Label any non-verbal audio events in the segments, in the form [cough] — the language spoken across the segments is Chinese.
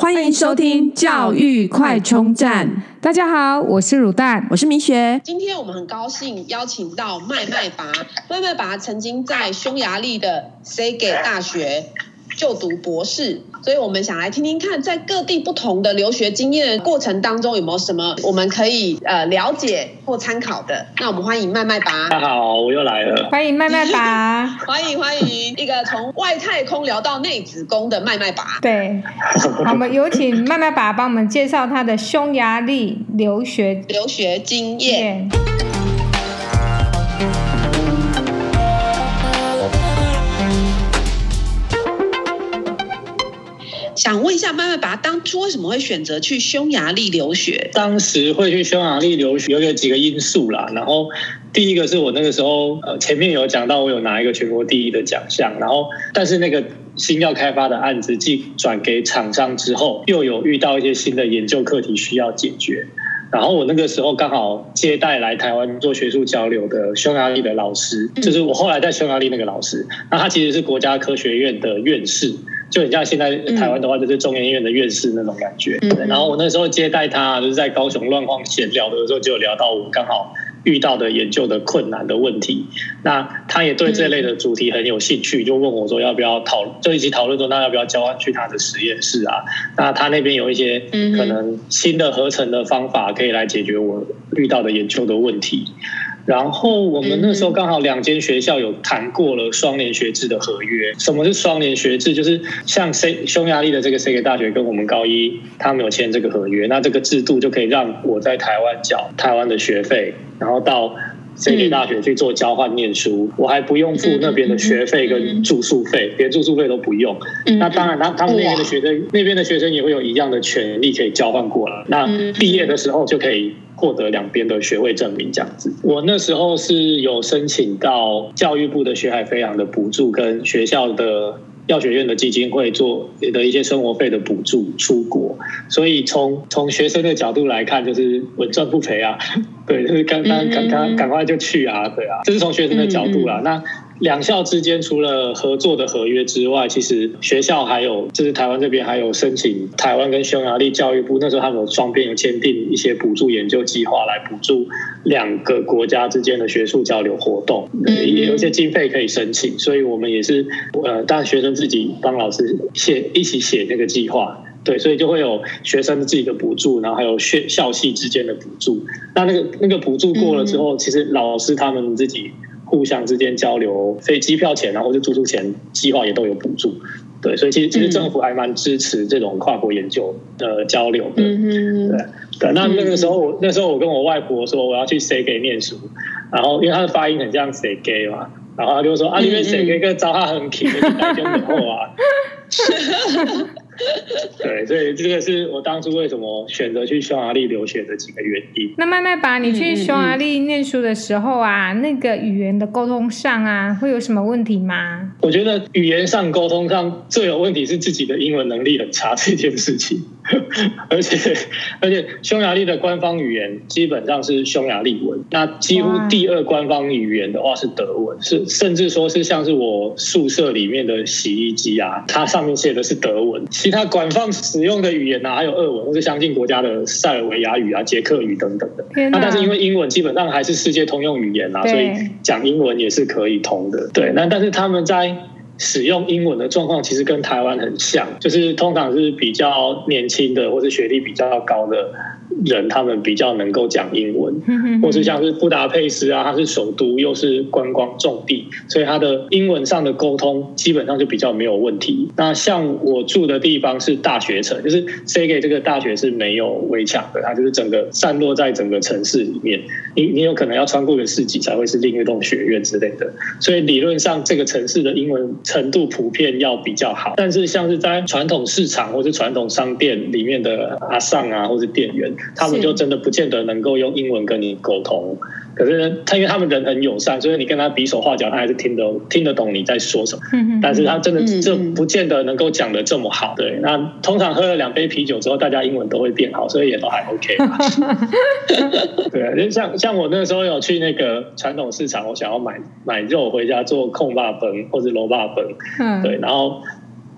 欢迎收听教育快充站。大家好，我是乳蛋，我是明雪。今天我们很高兴邀请到麦麦拔。麦麦拔曾经在匈牙利的 Szeged 大学就读博士，所以我们想来听听看，在各地不同的留学经验的过程当中，有没有什么我们可以呃了解或参考的？那我们欢迎麦麦拔。大家好，我又来了。欢迎麦麦拔，[laughs] 欢迎欢迎一个从外太空聊到内子宫的麦麦拔。对，好，我们有请麦麦拔帮我们介绍他的匈牙利留学留学经验。想问一下麦麦拔，当初为什么会选择去匈牙利留学？当时会去匈牙利留学有几个因素啦。然后第一个是我那个时候呃前面有讲到我有拿一个全国第一的奖项，然后但是那个新药开发的案子寄转给厂商之后，又有遇到一些新的研究课题需要解决。然后我那个时候刚好接待来台湾做学术交流的匈牙利的老师，就是我后来在匈牙利那个老师，那他其实是国家科学院的院士。就很像现在台湾的话，就是中研院的院士那种感觉。嗯、然后我那时候接待他，就是在高雄乱晃闲聊的时候，就有聊到我刚好遇到的研究的困难的问题。那他也对这类的主题很有兴趣，就问我说要不要讨，就一起讨论说那要不要交换去他的实验室啊？那他那边有一些可能新的合成的方法，可以来解决我遇到的研究的问题。然后我们那时候刚好两间学校有谈过了双联学制的合约。什么是双联学制？就是像匈牙利的这个 Szeged 大学跟我们高一，他们有签这个合约，那这个制度就可以让我在台湾缴台湾的学费，然后到 Szeged 大学去做交换念书，我还不用付那边的学费跟住宿费，连住宿费都不用。那当然，他他们那边的学生，那边的学生也会有一样的权利可以交换过来。那毕业的时候就可以。获得两边的学位证明，这样子。我那时候是有申请到教育部的学海飞扬的补助，跟学校的药学院的基金会做的一些生活费的补助出国。所以从从学生的角度来看，就是稳赚不赔啊。对，就是刚刚刚刚赶快就去啊，对啊，这是从学生的角度啦。那。两校之间除了合作的合约之外，其实学校还有就是台湾这边还有申请台湾跟匈牙利教育部，那时候他们有双边有签订一些补助研究计划来补助两个国家之间的学术交流活动，也有一些经费可以申请，所以我们也是呃，让学生自己帮老师写一起写那个计划，对，所以就会有学生自己的补助，然后还有学校系之间的补助。那那个那个补助过了之后，其实老师他们自己。互相之间交流所以机票钱然后就住宿钱，计划也都有补助。对，所以其实其实政府还蛮支持这种跨国研究的交流的。嗯对对，那那个时候我那时候我跟我外婆说我要去 Szeged 念书，然后因为他的发音很像 Szeged 嘛，然后他就说啊，因为 Szeged 跟招他很近，就带就以后啊。[laughs] [laughs] 对，所以这个是我当初为什么选择去匈牙利留学的几个原因。那麦麦吧，你去匈牙利念书的时候啊，嗯嗯嗯，那个语言的沟通上啊，会有什么问题吗？我觉得语言上沟通上最有问题是自己的英文能力很差这件事情。而 [laughs] 且而且，匈牙利的官方语言基本上是匈牙利文，那几乎第二官方语言的话是德文，是甚至说是像是我宿舍里面的洗衣机啊，它上面写的是德文。其他官方使用的语言呢、啊，还有俄文或是相近国家的塞尔维亚语啊、捷克语等等的。那但是因为英文基本上还是世界通用语言啊，所以讲英文也是可以通的。对，那但是他们在。使用英文的状况其实跟台湾很像，就是通常是比较年轻的或是学历比较高的。人他们比较能够讲英文，或是像是布达佩斯啊，它是首都又是观光重地，所以它的英文上的沟通基本上就比较没有问题。那像我住的地方是大学城，就是 Szeged 这个大学是没有围墙的，它就是整个散落在整个城市里面。你你有可能要穿过个市集才会是另一栋学院之类的，所以理论上这个城市的英文程度普遍要比较好。但是像是在传统市场或是传统商店里面的阿尚啊，或是店员。他们就真的不见得能够用英文跟你沟通，可是他因为他们人很友善，所以你跟他比手画脚，他还是听得听得懂你在说什么。但是他真的就不见得能够讲的这么好。对，那通常喝了两杯啤酒之后，大家英文都会变好，所以也都还 OK。[laughs] 对，就像像我那时候有去那个传统市场，我想要买买肉回家做控霸粉或者罗霸粉。嗯。对，然后。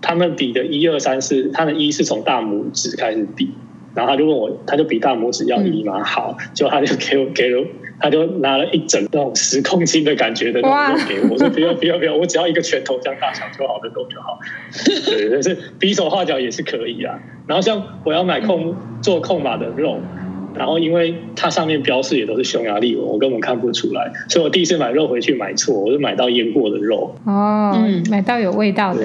他们比的一二三四，他的一是从大拇指开始比，然后他就问我，他就比大拇指要一码？好，就他就给我给了。他就拿了一整那种十公斤的感觉的肉给我，我说不要不要不要，我只要一个拳头这样大小就好的狗就好。[laughs] 对，但是比手画脚也是可以啊。然后像我要买控做控码的肉。然后，因为它上面标示也都是匈牙利文，我根本看不出来，所以我第一次买肉回去买错，我就买到腌过的肉。哦，嗯，买到有味道的，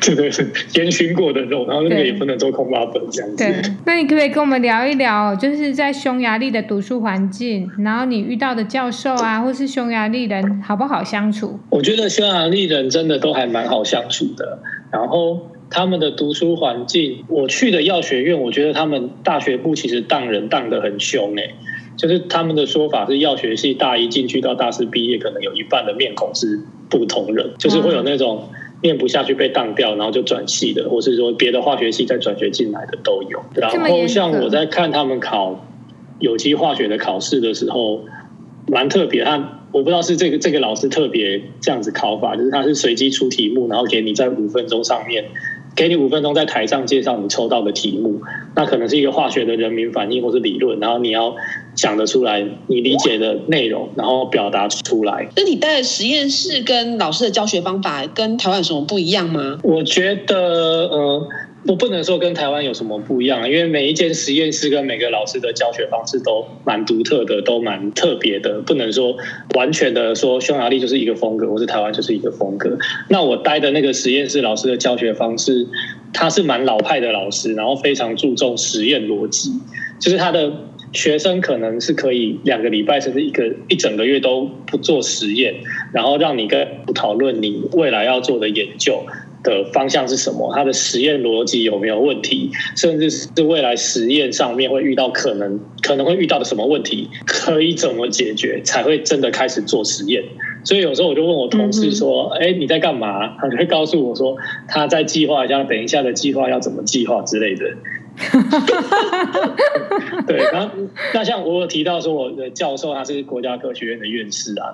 对对对，烟熏过的肉，然后那个也不能做空巴粉这样子。对，那你可不可以跟我们聊一聊，就是在匈牙利的读书环境，然后你遇到的教授啊，或是匈牙利人好不好相处？我觉得匈牙利人真的都还蛮好相处的，然后。他们的读书环境，我去的药学院，我觉得他们大学部其实当人当得很凶哎，就是他们的说法是药学系大一进去到大四毕业，可能有一半的面孔是不同人，就是会有那种念不下去被当掉，然后就转系的，或是说别的化学系再转学进来的都有。然后像我在看他们考有机化学的考试的时候，蛮特别，他我不知道是这个这个老师特别这样子考法，就是他是随机出题目，然后给你在五分钟上面。给你五分钟在台上介绍你抽到的题目，那可能是一个化学的人民反应或是理论，然后你要讲得出来你理解的内容，然后表达出来。那你带的实验室跟老师的教学方法跟台湾有什么不一样吗？我觉得，呃。我不能说跟台湾有什么不一样，因为每一间实验室跟每个老师的教学方式都蛮独特的，都蛮特别的。不能说完全的说匈牙利就是一个风格，或是台湾就是一个风格。那我待的那个实验室老师的教学方式，他是蛮老派的老师，然后非常注重实验逻辑，就是他的学生可能是可以两个礼拜甚至一个一整个月都不做实验，然后让你跟讨论你未来要做的研究。的方向是什么？它的实验逻辑有没有问题？甚至是未来实验上面会遇到可能可能会遇到的什么问题？可以怎么解决？才会真的开始做实验。所以有时候我就问我同事说：“哎，你在干嘛？”他就会告诉我说：“他在计划一下等一下的计划要怎么计划之类的。[laughs] ”对，然后那像我有提到说，我的教授他是国家科学院的院士啊，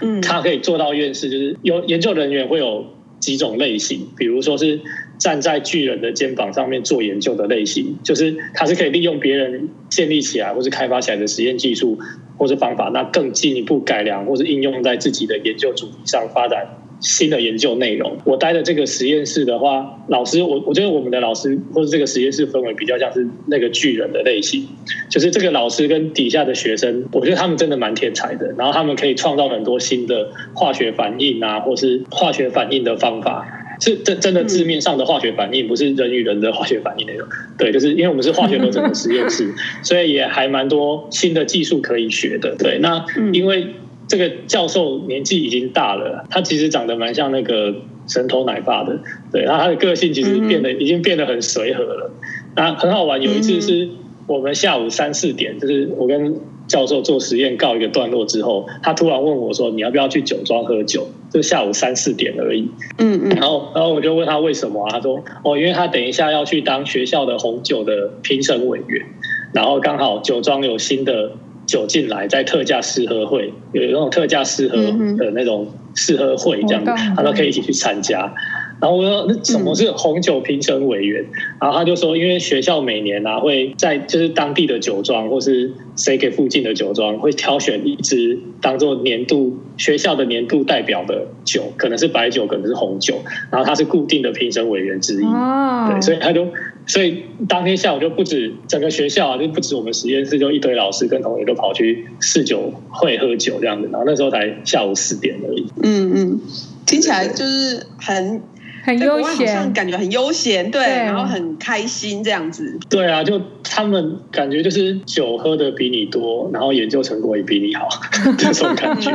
那他可以做到院士，就是有研究人员会有。几种类型，比如说是站在巨人的肩膀上面做研究的类型，就是它是可以利用别人建立起来或是开发起来的实验技术或是方法，那更进一步改良或是应用在自己的研究主题上发展新的研究内容。我待的这个实验室的话，老师我我觉得我们的老师或者这个实验室氛围比较像是那个巨人的类型，就是这个老师跟底下的学生，我觉得他们真的蛮天才的，然后他们可以创造很多新的化学反应啊，或是化学反应的方法，是真真的字面上的化学反应，不是人与人的化学反应那种。对，就是因为我们是化学合成的实验室，[laughs] 所以也还蛮多新的技术可以学的。对，那因为。这个教授年纪已经大了，他其实长得蛮像那个神偷奶爸的，对，然后他的个性其实变得已经变得很随和了，那很好玩。有一次是我们下午三四点，就是我跟教授做实验告一个段落之后，他突然问我说：“你要不要去酒庄喝酒？”就下午三四点而已。嗯嗯，然后然后我就问他为什么啊？他说：“哦，因为他等一下要去当学校的红酒的评审委员，然后刚好酒庄有新的。”酒进来，在特价试喝会有那种特价试喝的那种试喝会，这样子，他都可以一起去参加。然后我说：“那什么是红酒评审委员？”然后他就说：“因为学校每年啊，会在就是当地的酒庄，或是谁给附近的酒庄，会挑选一支当做年度学校的年度代表的酒，可能是白酒，可能是红酒。然后他是固定的评审委员之一。对，所以他就。”所以当天下午就不止整个学校啊，就不止我们实验室，就一堆老师跟同学都跑去试酒会喝酒这样子。然后那时候才下午四点而已。嗯嗯，听起来就是很很悠闲，感觉很悠闲，对，然后很开心这样子。对啊，就他们感觉就是酒喝的比你多，然后研究成果也比你好 [laughs] 这种感觉。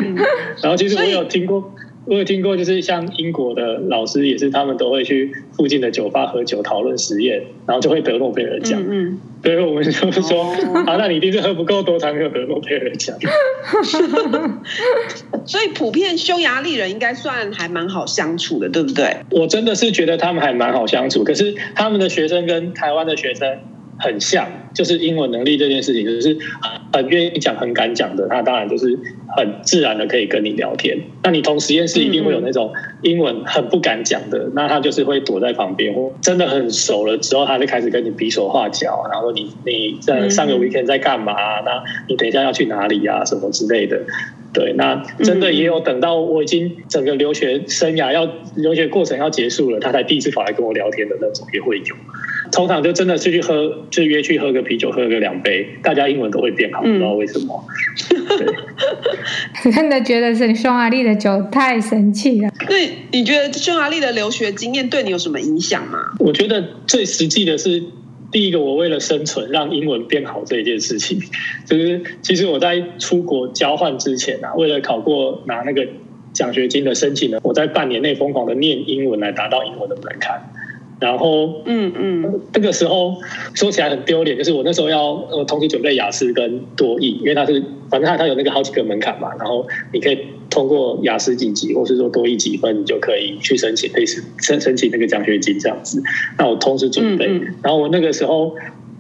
然后其实我有听过。我有听过，就是像英国的老师也是，他们都会去附近的酒吧喝酒，讨论实验，然后就会得诺贝尔奖。嗯，嗯，所以我们就说，哦、啊，那你一定是喝不够多才没有得诺贝尔奖。[laughs] 所以普遍匈牙利人应该算还蛮好相处的，对不对？我真的是觉得他们还蛮好相处，可是他们的学生跟台湾的学生很像，就是英文能力这件事情，就是很愿意讲、很敢讲的，他当然就是很自然的可以跟你聊天。那你同实验室一定会有那种英文很不敢讲的，那他就是会躲在旁边，或真的很熟了之后，他就开始跟你比手画脚，然后你你在上个 weekend 在干嘛？那你等一下要去哪里啊？什么之类的。对，那真的也有等到我已经整个留学生涯要留学过程要结束了，他才第一次跑来跟我聊天的那种也会有。通常就真的是去喝，就约去喝个啤酒，喝个两杯，大家英文都会变好，不知道为什么。对，[laughs] 真的觉得是匈牙利的酒太神奇了。那你觉得匈牙利的留学经验对你有什么影响吗？我觉得最实际的是。第一个，我为了生存，让英文变好这一件事情，[laughs] 就是其实我在出国交换之前啊，为了考过拿那个奖学金的申请呢，我在半年内疯狂的念英文来达到英文的门槛。然后，嗯嗯，那个时候说起来很丢脸，就是我那时候要呃同时准备雅思跟多益，因为它是反正它它有那个好几个门槛嘛，然后你可以通过雅思几级，或是说多益几分，你就可以去申请类似申申请那个奖学金这样子。那我同时准备，嗯嗯，然后我那个时候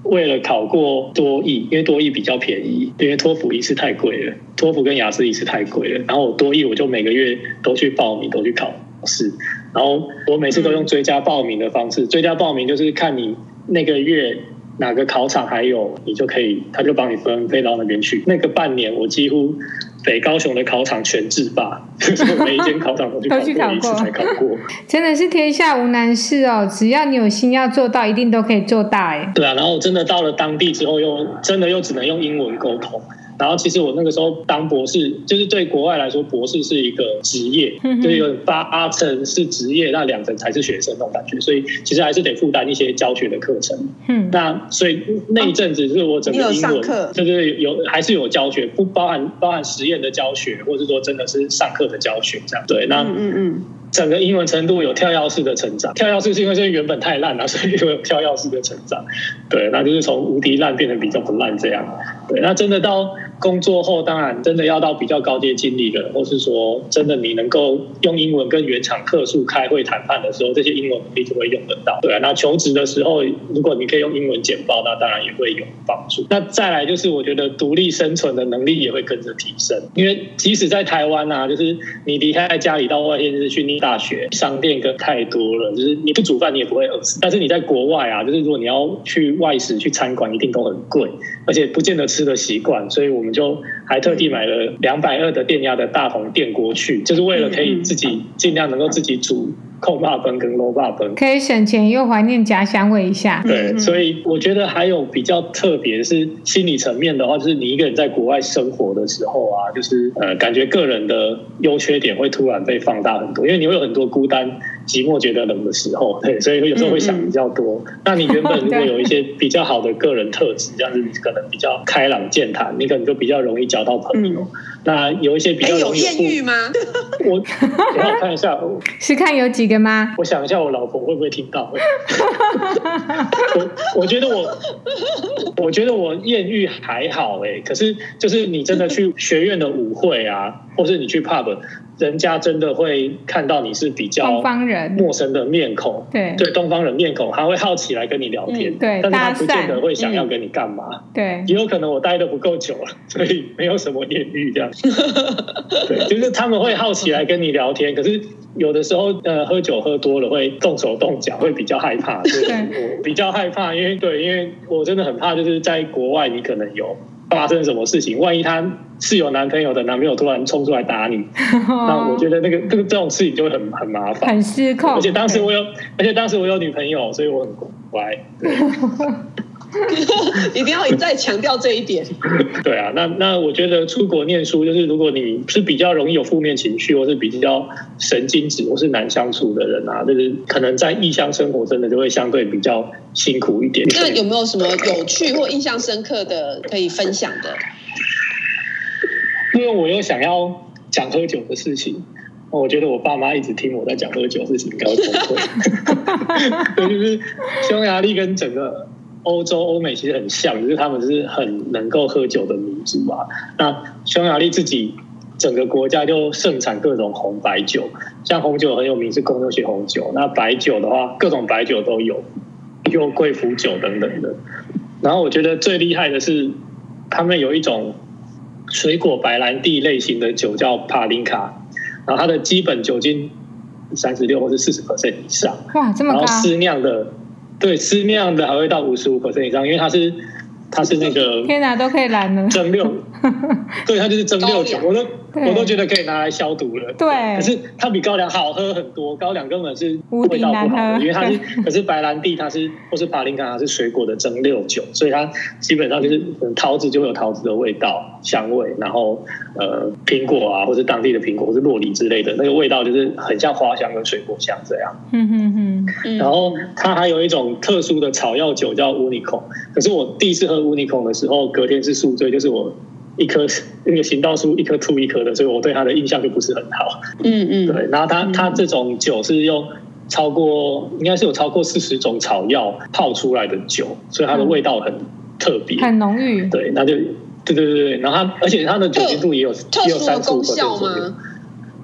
为了考过多益，因为多益比较便宜，因为托福一次太贵了，托福跟雅思一次太贵了，然后我多益我就每个月都去报名，都去考试。然后我每次都用追加报名的方式，追加报名就是看你那个月哪个考场还有，你就可以，他就帮你分飞到那边去。那个半年我几乎北高雄的考场全制霸，[laughs] 就是每一间考场都去考过一次才考过。[laughs] 真的是天下无难事哦，只要你有心要做到，一定都可以做大哎。对啊，然后真的到了当地之后，又真的又只能用英文沟通。然后其实我那个时候当博士，就是对国外来说，博士是一个职业，就是有八成是职业，那两成才是学生那种感觉，所以其实还是得负担一些教学的课程。嗯，那所以那一阵子是我整个英文，就是有还是有教学，不包含包含实验的教学，或者说真的是上课的教学这样。对，那嗯嗯。整个英文程度有跳跃式的成长，跳跃式是因为这原本太烂了，所以有跳跃式的成长。对，那就是从无敌烂变成比较不烂这样。对，那真的到工作后，当然真的要到比较高阶经理的，或是说真的你能够用英文跟原厂客诉开会谈判的时候，这些英文能力就会用得到。对啊，那求职的时候，如果你可以用英文简报，那当然也会有帮助。那再来就是，我觉得独立生存的能力也会跟着提升，因为即使在台湾啊，就是你离开家里到外县市去你。大学商店跟太多了，就是你不煮饭你也不会饿死。但是你在国外啊，就是如果你要去外食去餐馆，一定都很贵，而且不见得吃的习惯。所以我们就还特地买了两百二的电压的大红电锅去，就是为了可以自己尽量能够自己煮。控霸分跟 low 霸分，可以省钱又怀念家乡味一下。对，所以我觉得还有比较特别是心理层面的话，就是你一个人在国外生活的时候啊，就是呃，感觉个人的优缺点会突然被放大很多，因为你会有很多孤单、寂寞、觉得冷的时候。对，所以有时候会想比较多。嗯嗯，那你原本如果有一些比较好的个人特质，这样子你可能比较开朗健谈，你可能就比较容易交到朋友。嗯、那有一些比较容易有艳遇吗？我 [laughs] 我看一下，[laughs] 是看有几个。吗？我想一下，我老婆会不会听到？[laughs] 我我觉得我，我觉得我艳遇还好哎，可是就是你真的去学院的舞会啊，或是你去 pub。人家真的会看到你是比较陌生的面孔，对。对，东方人面孔，他会好奇来跟你聊天，嗯、对，但是他不见得会想要跟你干嘛，嗯、对，也有可能我待的不够久了，所以没有什么艳遇这样，[laughs] 对，就是他们会好奇来跟你聊天，可是有的时候呃喝酒喝多了会动手动脚，会比较害怕，对，[laughs] 我比较害怕，因为对，因为我真的很怕，就是在国外你可能有。发生什么事情？万一他是有男朋友的，男朋友突然冲出来打你，[laughs] 那我觉得那个这个这种事情就会很很麻烦，很失控。而且当时我有，而且当时我有女朋友，所以我很乖。[laughs] 一定要一再强调这一点。[laughs] 对啊，那那我觉得出国念书，就是如果你是比较容易有负面情绪，或是比较神经质，或是难相处的人啊，就是可能在异乡生活，真的就会相对比较辛苦一点。那有没有什么有趣或印象深刻的可以分享的？因为我又想要讲喝酒的事情，我觉得我爸妈一直听我在讲喝酒的事情，应该会崩溃。就是匈牙利跟整个。欧洲、欧美其实很像，就是他们是很能够喝酒的民族啊。那匈牙利自己整个国家就盛产各种红白酒，像红酒很有名是公牛血红酒，那白酒的话各种白酒都有，有贵腐酒等等的。然后我觉得最厉害的是，他们有一种水果白兰地类型的酒叫帕林卡，然后它的基本酒精三十六或是四十 percent 以上，哇，这么高！然后私酿的，对，私酿的还会到五十五 percent 以上，因为它是。它是那个天哪，都可以拦了蒸馏，[laughs] 对，它就是蒸馏酒，我都我都觉得可以拿来消毒了。对，可是它比高粱好喝很多，高粱根本是味道不好的，因为它是，[laughs] 可是白兰地它是或是帕林卡它是水果的蒸馏酒，所以它基本上就是桃子就会有桃子的味道香味，然后呃苹果啊或是当地的苹果或是洛梨之类的那个味道就是很像花香跟水果香这样。嗯嗯嗯。然后它还有一种特殊的草药酒叫乌尼孔，可是我第一次喝。乌尼孔的时候，隔天是宿醉，就是我一颗那个行道树一颗吐一颗的，所以我对它的印象就不是很好。嗯嗯，对。然后它它这种酒是用超过应该是有超过四十种草药泡出来的酒，所以它的味道很特别，很浓郁。对，那就对对对对。然后它而且它的酒精度也有也有三十五度左右。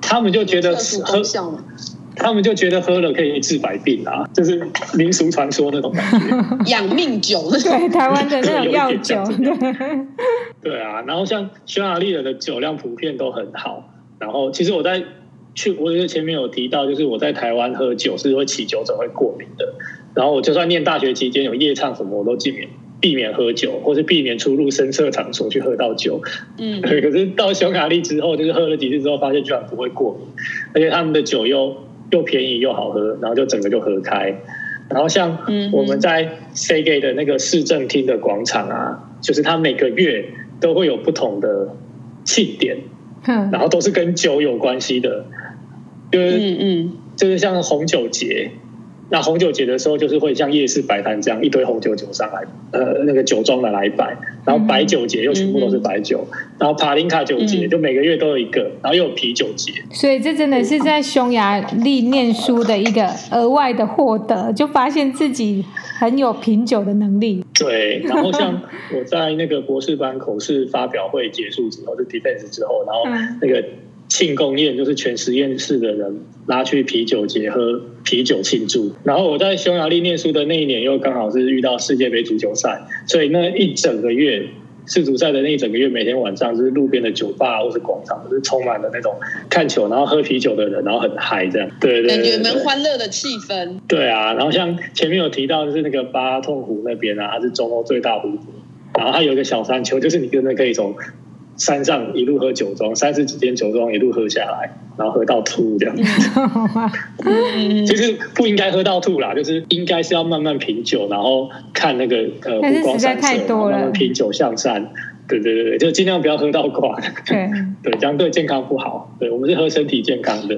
他们就觉得喝。他们就觉得喝了可以治百病啊，就是民俗传说那种感觉，[laughs] 养命酒，对台湾的那种药酒，[laughs] 对啊。然后像匈牙利人的酒量普遍都很好。然后其实我在去，我就前面有提到，就是我在台湾喝酒是会起酒疹会过敏的。然后我就算念大学期间有夜唱什么，我都避免避免喝酒，或是避免出入深色场所去喝到酒。嗯，可是到匈牙利之后，就是喝了几次之后，发现居然不会过敏，而且他们的酒又。又便宜又好喝，然后就整个就合开。然后像我们在 Szeged 的那个市政厅的广场啊，就是它每个月都会有不同的庆典，然后都是跟酒有关系的，就是嗯嗯，就是像红酒节。那红酒节的时候，就是会像夜市摆摊这样，一堆红酒酒上来，呃，那个酒庄的来摆。然后白酒节又全部都是白酒，嗯、然后帕林卡酒节就每个月都有一个，然后又有啤酒节。所以这真的是在匈牙利念书的一个额外的获得，就发现自己很有品酒的能力。对，然后像我在那个博士班口试发表会结束之后，就 defense 之后，然后那个。庆功宴就是全实验室的人拉去啤酒节喝啤酒庆祝，然后我在匈牙利念书的那一年又刚好是遇到世界杯足球赛，所以那一整个月世足赛的那一整个月，每天晚上就是路边的酒吧或是广场，就是充满了那种看球然后喝啤酒的人，然后很嗨这样，对对，感觉蛮欢乐的气氛。对啊，然后像前面有提到就是那个巴痛湖那边啊，它是中欧最大湖泊，然后它有一个小山丘，就是你真的可以从。山上一路喝酒庄，三十几天酒庄一路喝下来，然后喝到吐这样 [laughs] 子。其实不应该喝到吐啦，就是应该是要慢慢品酒，然后看那个呃湖光山色，然后慢慢品酒向善。对对对，就尽量不要喝到挂。对 [laughs] 对，[laughs] 这样对健康不好。对，我们是喝身体健康的。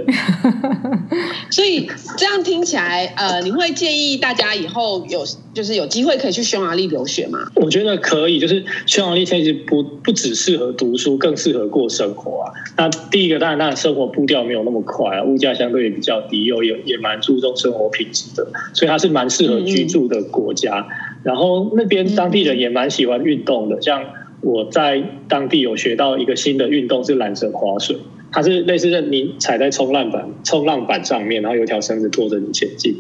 [laughs] 所以这样听起来，呃，你会建议大家以后有就是有机会可以去匈牙利留学吗？我觉得可以，就是匈牙利其实不不只适合读书，更适合过生活啊。那第一个当然，那生活步调没有那么快啊，物价相对也比较低，又也也蛮注重生活品质的，所以它是蛮适合居住的国家。嗯嗯，然后那边当地人也蛮喜欢运动的，像。我在当地有学到一个新的运动，是缆绳滑水。它是类似是，你踩在冲浪板、冲浪板上面，然后有条绳子拖着你前进。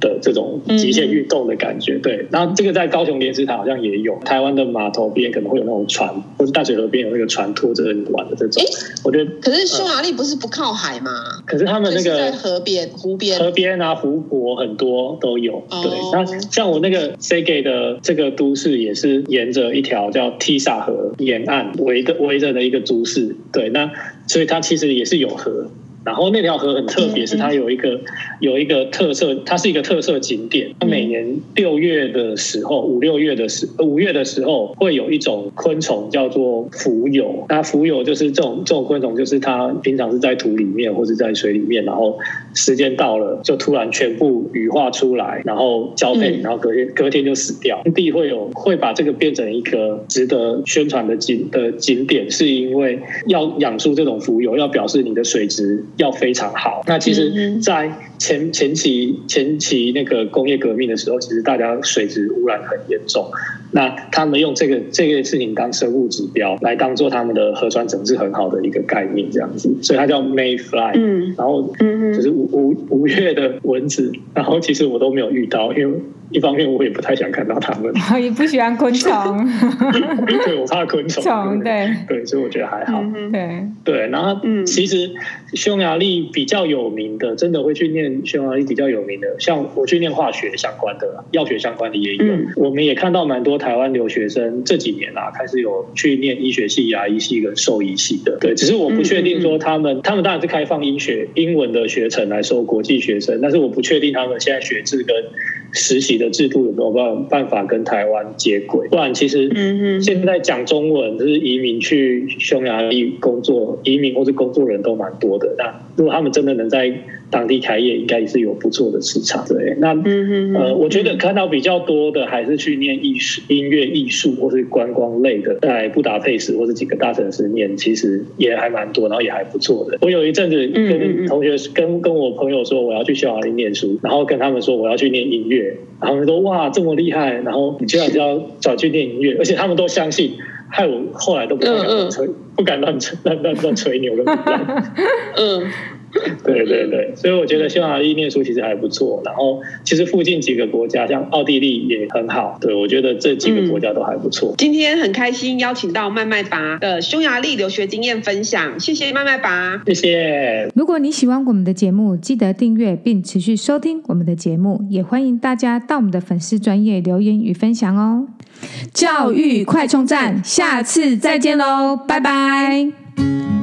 的这种极限运动的感觉，嗯、对，然后这个在高雄莲池潭好像也有，台湾的码头边可能会有那种船，或是淡水河边有那个船拖着你玩的这种。诶我觉得，可是匈牙利不是不靠海吗？可是他们那个在河边、湖边、河边啊、湖泊很多都有。哦、对，那像我那个 Szeged 的这个都市也是沿着一条叫 Tisza 河沿岸围的围着的一个都市。对，那所以它其实也是有河。然后那条河很特别，是它有一个有一个特色，它是一个特色景点。它每年六月的时候，五六月的时五月的时候，会有一种昆虫叫做蜉蝣。那蜉蝣就是这种这种昆虫，就是它平常是在土里面或者在水里面，然后时间到了就突然全部羽化出来，然后交配，然后隔天隔天就死掉。当地会有会把这个变成一个值得宣传的景的景点，是因为要养出这种蜉蝣，要表示你的水质。要非常好。那其实，在前前期前期那个工业革命的时候，其实大家水质污染很严重。那他们用这个这个事情当生物指标，来当做他们的核酸整治很好的一个概念，这样子。所以它叫 Mayfly。嗯。然后，嗯就是五五五月的蚊子。然后其实我都没有遇到，因为一方面我也不太想看到他们，我 [laughs] 也不喜欢昆虫，[laughs] 对，我怕昆虫，对。对，所以我觉得还好，对。对。然后其实匈牙利比较有名的，真的会去念匈牙利比较有名的，像我去念化学相关的、药学相关的也有。我们也看到蛮多台湾留学生这几年啊，开始有去念医学系、牙医系跟兽医系的。对，只是我不确定说他们，他们当然是开放医学英文的学程来收国际学生，但是我不确定他们现在学制跟实习的制度有没有办办法跟台湾接轨？不然其实现在讲中文就是移民去匈牙利工作，移民或是工作人都蛮多的。那如果他们真的能在当地开业，应该也是有不错的市场。对，那呃，我觉得看到比较多的还是去念艺术、音乐、艺术或是观光类的，在布达佩斯或是几个大城市念，其实也还蛮多，然后也还不错的。我有一阵子跟同学、跟跟我朋友说我要去匈牙利念书，然后跟他们说我要去念音乐。然后他们说哇，这么厉害，然后你居然就要转去念音乐，而且他们都相信，害我后来都不敢乱吹，不敢乱吹乱乱乱吹牛了。[laughs] 嗯。[laughs] 对对对，所以我觉得匈牙利念书其实还不错。然后其实附近几个国家，像奥地利也很好。对，我觉得这几个国家都还不错。今天很开心邀请到麦麦拔的匈牙利留学经验分享，谢谢麦麦拔，谢谢。如果你喜欢我们的节目，记得订阅并持续收听我们的节目，也欢迎大家到我们的粉丝专业留言与分享哦。教育快充站，下次再见喽，拜拜。